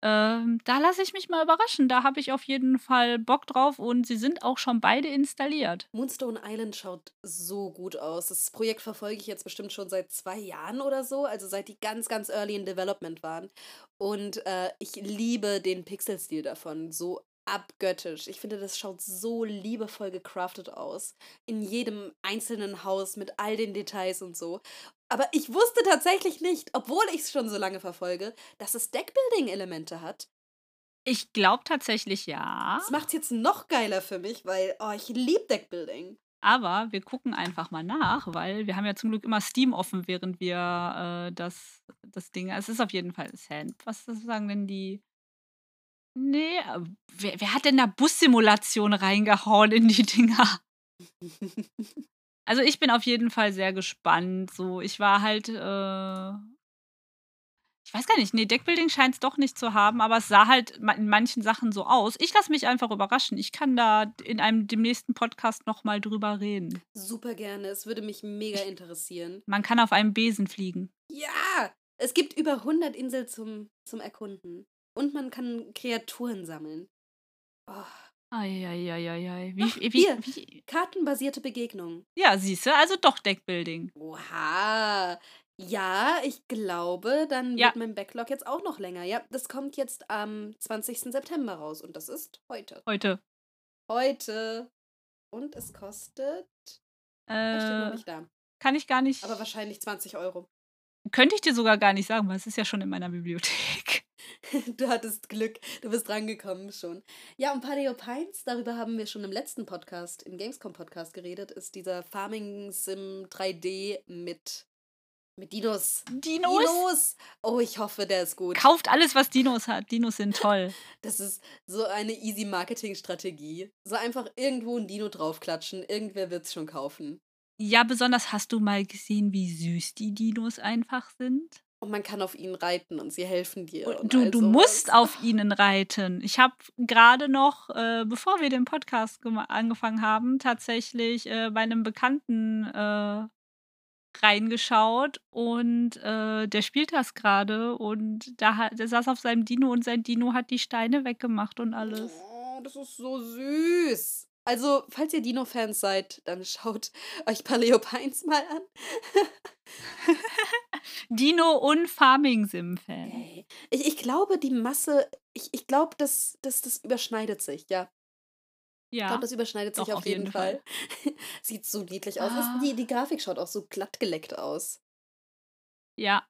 [SPEAKER 2] Ähm, da lasse ich mich mal überraschen. Da habe ich auf jeden Fall Bock drauf und sie sind auch schon beide installiert.
[SPEAKER 1] Moonstone Island schaut so gut aus. Das Projekt verfolge ich jetzt bestimmt schon seit 2 Jahren oder so, also seit die ganz, ganz early in development waren. Und, äh, ich liebe den Pixelstil davon, so abgöttisch. Ich finde, das schaut so liebevoll gecraftet aus. In jedem einzelnen Haus mit all den Details und so. Aber ich wusste tatsächlich nicht, obwohl ich es schon so lange verfolge, dass es Deckbuilding-Elemente hat.
[SPEAKER 2] Ich glaube tatsächlich ja.
[SPEAKER 1] Das macht es jetzt noch geiler für mich, weil oh, ich liebe Deckbuilding.
[SPEAKER 2] Aber wir gucken einfach mal nach, weil wir haben ja zum Glück immer Steam offen, während wir äh, das, das Ding. Es ist auf jeden Fall Sand. Was sagen denn die? Nee, äh, wer, wer hat denn da Bussimulation reingehauen in die Dinger? also ich bin auf jeden Fall sehr gespannt. So, ich war halt äh, ich weiß gar nicht, nee, Deckbuilding scheint es doch nicht zu haben, aber es sah halt in manchen Sachen so aus. Ich lasse mich einfach überraschen. Ich kann da in einem dem nächsten Podcast nochmal drüber reden.
[SPEAKER 1] Super gerne. Es würde mich mega interessieren.
[SPEAKER 2] Man kann auf einem Besen fliegen.
[SPEAKER 1] Ja! Es gibt über 100 Inseln zum, zum Erkunden. Und man kann Kreaturen sammeln.
[SPEAKER 2] Oh. Eieieiei.
[SPEAKER 1] Wie, Ach, wie, hier, wie? Kartenbasierte Begegnung.
[SPEAKER 2] Ja, siehst du, also doch Deckbuilding.
[SPEAKER 1] Oha. Ja, ich glaube, dann
[SPEAKER 2] Ja.
[SPEAKER 1] wird mein Backlog jetzt auch noch länger. Ja, das kommt jetzt am 20. September raus und das ist heute.
[SPEAKER 2] Heute.
[SPEAKER 1] Heute. Und es kostet. Das steht noch
[SPEAKER 2] Äh,
[SPEAKER 1] nicht da.
[SPEAKER 2] kann ich gar nicht.
[SPEAKER 1] Aber wahrscheinlich 20 Euro.
[SPEAKER 2] Könnte ich dir sogar gar nicht sagen, weil es ist ja schon in meiner Bibliothek.
[SPEAKER 1] Du hattest Glück, du bist rangekommen schon. Ja, und Paleo Pines, darüber haben wir schon im letzten Podcast, im Gamescom-Podcast geredet, ist dieser Farming Sim 3D mit mit Dinos.
[SPEAKER 2] Dinos?
[SPEAKER 1] Dinos! Oh, ich hoffe, der ist gut.
[SPEAKER 2] Kauft alles, was Dinos hat. Dinos sind toll.
[SPEAKER 1] Das ist so eine easy Marketing-Strategie. So einfach irgendwo ein Dino draufklatschen, irgendwer wird's schon kaufen.
[SPEAKER 2] Ja, besonders hast du mal gesehen, wie süß die Dinos einfach sind?
[SPEAKER 1] Und man kann auf ihnen reiten und sie helfen dir. Und
[SPEAKER 2] Du, du
[SPEAKER 1] sowas.
[SPEAKER 2] musst auf ihnen reiten. Ich habe gerade noch, äh, bevor wir den Podcast angefangen haben, tatsächlich äh, bei einem Bekannten äh, reingeschaut und äh, der spielt das gerade und da hat, der saß auf seinem Dino und sein Dino hat die Steine weggemacht und alles.
[SPEAKER 1] Oh, das ist so süß. Also, falls ihr Dino-Fans seid, dann schaut euch Paleo Pines mal an.
[SPEAKER 2] Dino und Farming Sim-Fan.
[SPEAKER 1] Okay. Ich, ich glaube, die Masse, ich, ich glaube, das, das, das überschneidet sich, ja. Ich
[SPEAKER 2] Ja,
[SPEAKER 1] glaube, das überschneidet sich
[SPEAKER 2] doch,
[SPEAKER 1] auf, jeden, Fall. Sieht so niedlich aus.
[SPEAKER 2] Ah.
[SPEAKER 1] Die, die Grafik schaut auch so glatt geleckt aus.
[SPEAKER 2] ja.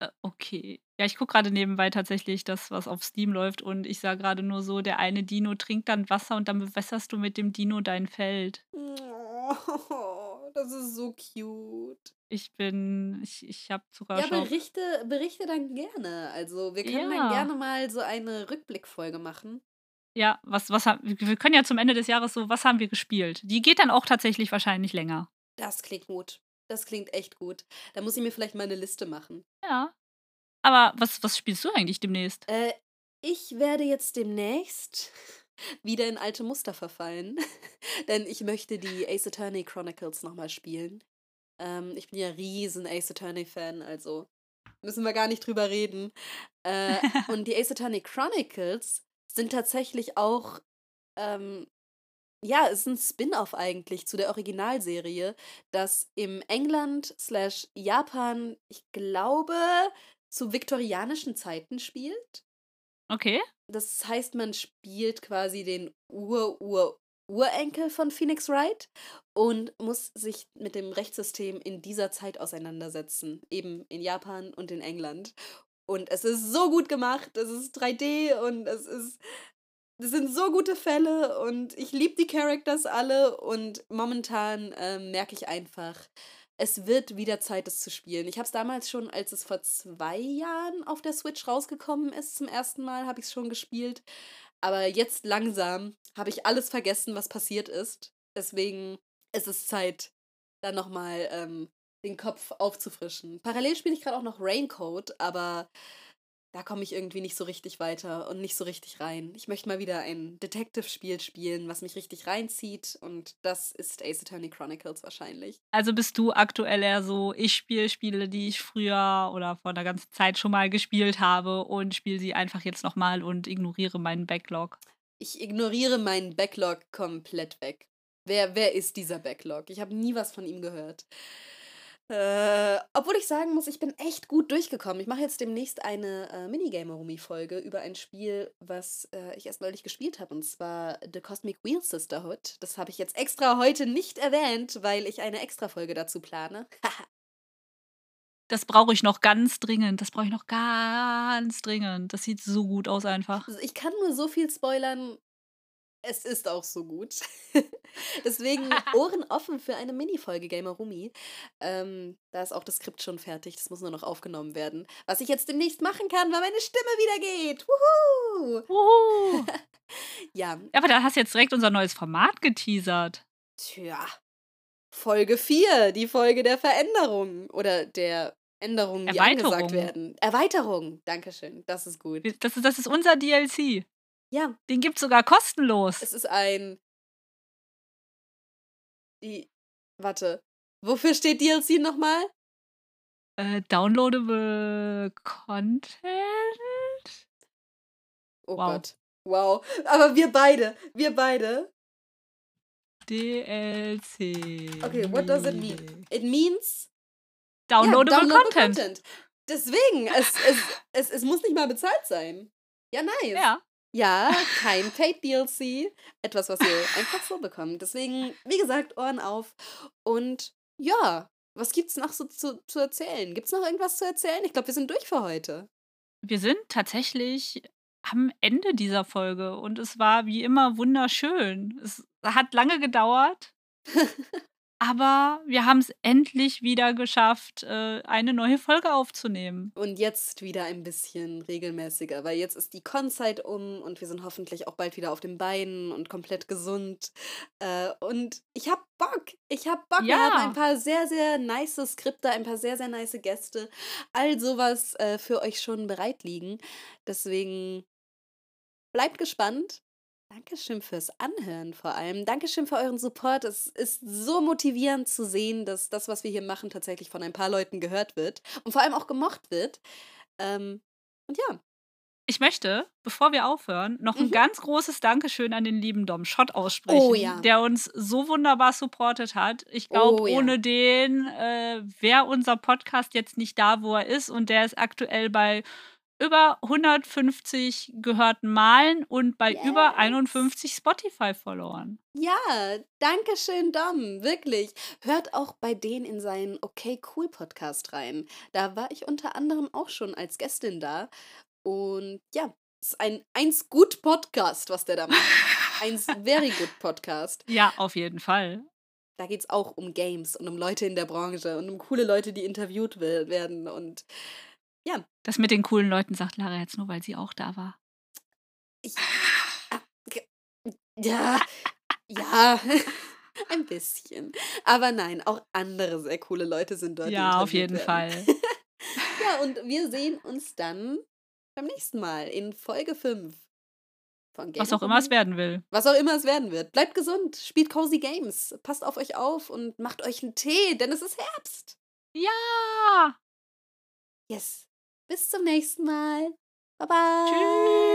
[SPEAKER 2] Äh, Okay. Ja, ich gucke gerade nebenbei tatsächlich das, was auf Steam läuft und ich sah gerade nur so, der eine Dino trinkt dann Wasser und dann bewässerst du mit dem Dino dein Feld.
[SPEAKER 1] Oh, das ist so cute.
[SPEAKER 2] Ich bin, ich, ich habe sogar
[SPEAKER 1] Ja, berichte, berichte dann gerne. Also, wir können
[SPEAKER 2] Ja.
[SPEAKER 1] dann gerne mal so eine Rückblickfolge machen.
[SPEAKER 2] Ja, was, was haben, wir können ja zum Ende des Jahres so, was haben wir gespielt? Die geht dann auch tatsächlich wahrscheinlich länger.
[SPEAKER 1] Das klingt gut. Das klingt echt gut. Da muss ich mir vielleicht mal eine Liste machen.
[SPEAKER 2] Ja. Aber was, was spielst du eigentlich demnächst?
[SPEAKER 1] Äh, ich werde jetzt demnächst wieder in alte Muster verfallen. Denn ich möchte die Ace Attorney Chronicles nochmal spielen. Ähm, ich bin ja riesen Ace Attorney-Fan, also müssen wir gar nicht drüber reden. Äh, und die Ace Attorney Chronicles sind tatsächlich auch, ähm, ja, es ist ein Spin-off eigentlich zu der Originalserie, das im England slash Japan, ich glaube, zu viktorianischen Zeiten spielt.
[SPEAKER 2] Okay.
[SPEAKER 1] Das heißt, man spielt quasi den Ur-Ur-Urenkel von Phoenix Wright und muss sich mit dem Rechtssystem in dieser Zeit auseinandersetzen. Eben in Japan und in England. Und es ist so gut gemacht. Es ist 3D und es ist. Das sind so gute Fälle und ich liebe die Characters alle und momentan ähm, merke ich einfach, es wird wieder Zeit, es zu spielen. Ich habe es damals schon, als es vor zwei Jahren auf der Switch rausgekommen ist, zum ersten Mal habe ich es schon gespielt. Aber jetzt langsam habe ich alles vergessen, was passiert ist. Deswegen ist es Zeit, da nochmal ähm, den Kopf aufzufrischen. Parallel spiele ich gerade auch noch Raincoat, aber da komme ich irgendwie nicht so richtig weiter und nicht so richtig rein. Ich möchte mal wieder ein Detective-Spiel spielen, was mich richtig reinzieht und das ist Ace Attorney Chronicles wahrscheinlich.
[SPEAKER 2] Also bist du aktuell eher so, ich spiele Spiele, die ich früher oder vor einer ganzen Zeit schon mal gespielt habe und spiele sie einfach jetzt nochmal und ignoriere meinen Backlog.
[SPEAKER 1] Ich ignoriere meinen Backlog komplett weg. Wer, wer ist dieser Backlog? Ich habe nie was von ihm gehört. Äh, obwohl ich sagen muss, ich bin echt gut durchgekommen. Ich mache jetzt demnächst eine äh, Minigamer-Rumi-Folge über ein Spiel, was äh, ich erst neulich gespielt habe, und zwar The Cosmic Wheel Sisterhood. Das habe ich jetzt extra heute nicht erwähnt, weil ich eine Extra-Folge dazu plane.
[SPEAKER 2] Das brauche ich noch ganz dringend. Das brauche ich noch ganz dringend. Das sieht so gut aus einfach.
[SPEAKER 1] Also ich kann nur so viel spoilern. Es ist auch so gut. Deswegen Ohren offen für eine Mini-Folge Gamer Rumi. Ähm, da ist auch das Skript schon fertig. Das muss nur noch aufgenommen werden. Was ich jetzt demnächst machen kann, weil meine Stimme wieder geht. Wuhu!
[SPEAKER 2] Wuhu.
[SPEAKER 1] ja.
[SPEAKER 2] Aber da hast du jetzt direkt unser neues Format geteasert.
[SPEAKER 1] Tja. Folge 4, die Folge der Veränderung. Oder der Änderungen, die angesagt werden. Erweiterung. Dankeschön. Das ist gut.
[SPEAKER 2] Das ist, das ist unser DLC.
[SPEAKER 1] Ja,
[SPEAKER 2] Den gibt's sogar kostenlos.
[SPEAKER 1] es ist ein. Die. Warte. Wofür steht DLC nochmal?
[SPEAKER 2] Äh, downloadable Content?
[SPEAKER 1] Oh
[SPEAKER 2] Wow.
[SPEAKER 1] Gott. Wow. Aber wir beide. Wir beide.
[SPEAKER 2] DLC.
[SPEAKER 1] Okay, what does it mean? It means.
[SPEAKER 2] Downloadable,
[SPEAKER 1] ja, downloadable
[SPEAKER 2] Content.
[SPEAKER 1] Deswegen, es, es, es, es muss nicht mal bezahlt sein. Ja, nice.
[SPEAKER 2] Ja.
[SPEAKER 1] Ja, kein Paid DLC. Etwas, was ihr einfach so bekommt. Deswegen, wie gesagt, Ohren auf. Und ja, was gibt's noch so zu, zu erzählen? Gibt's noch irgendwas zu erzählen? Ich glaube, wir sind durch für heute.
[SPEAKER 2] Wir sind tatsächlich am Ende dieser Folge und es war wie immer wunderschön. Es hat lange gedauert, aber wir haben es endlich wieder geschafft, äh, eine neue Folge aufzunehmen.
[SPEAKER 1] Und jetzt wieder ein bisschen regelmäßiger, weil jetzt ist die Con-Zeit um und wir sind hoffentlich auch bald wieder auf den Beinen und komplett gesund. Äh, und ich hab Bock. Ich hab Bock. Wir
[SPEAKER 2] Ja.
[SPEAKER 1] haben ein paar sehr, sehr nice Skripte, ein paar sehr, sehr nice Gäste. All sowas äh, für euch schon bereit liegen. Deswegen bleibt gespannt. Dankeschön fürs Anhören vor allem. Dankeschön für euren Support. Es ist so motivierend zu sehen, dass das, was wir hier machen, tatsächlich von ein paar Leuten gehört wird und vor allem auch gemocht wird. Ähm, und ja,
[SPEAKER 2] Ich möchte, bevor wir aufhören, noch ein
[SPEAKER 1] Mhm.
[SPEAKER 2] ganz großes Dankeschön an den lieben Dom Schott aussprechen,
[SPEAKER 1] Oh ja.
[SPEAKER 2] der uns so wunderbar supportet hat. Ich glaube,
[SPEAKER 1] Oh ja.
[SPEAKER 2] ohne den äh, wäre unser Podcast jetzt nicht da, wo er ist. Und der ist aktuell bei über 150 gehörten Malen und bei über
[SPEAKER 1] Yes.
[SPEAKER 2] 51 Spotify-Followern.
[SPEAKER 1] ja, Dankeschön, Dom. Wirklich. Hört auch bei denen in seinen Okay Cool Podcast rein. Da war ich unter anderem auch schon als Gästin da. Und ja, es ist ein eins gut Podcast, was der da macht. Eins very good Podcast.
[SPEAKER 2] Ja, auf jeden Fall.
[SPEAKER 1] Da geht es auch um Games und um Leute in der Branche und um coole Leute, die interviewt we- werden. Und
[SPEAKER 2] Das mit den coolen Leuten sagt Lara jetzt nur, weil sie auch da war.
[SPEAKER 1] ich. Ja, ja, ein bisschen. Aber nein, auch andere sehr coole Leute sind dort.
[SPEAKER 2] Ja, auf jeden
[SPEAKER 1] werden.
[SPEAKER 2] Fall.
[SPEAKER 1] Ja, und wir sehen uns dann beim nächsten Mal in Folge 5 von
[SPEAKER 2] Was
[SPEAKER 1] Gamer
[SPEAKER 2] auch immer es werden will.
[SPEAKER 1] Was auch immer es werden wird. Bleibt gesund, spielt cozy Games, passt auf euch auf und macht euch einen Tee, denn es ist Herbst.
[SPEAKER 2] Ja!
[SPEAKER 1] Yes. Bis zum nächsten Mal. Bye bye.
[SPEAKER 2] Tschüss!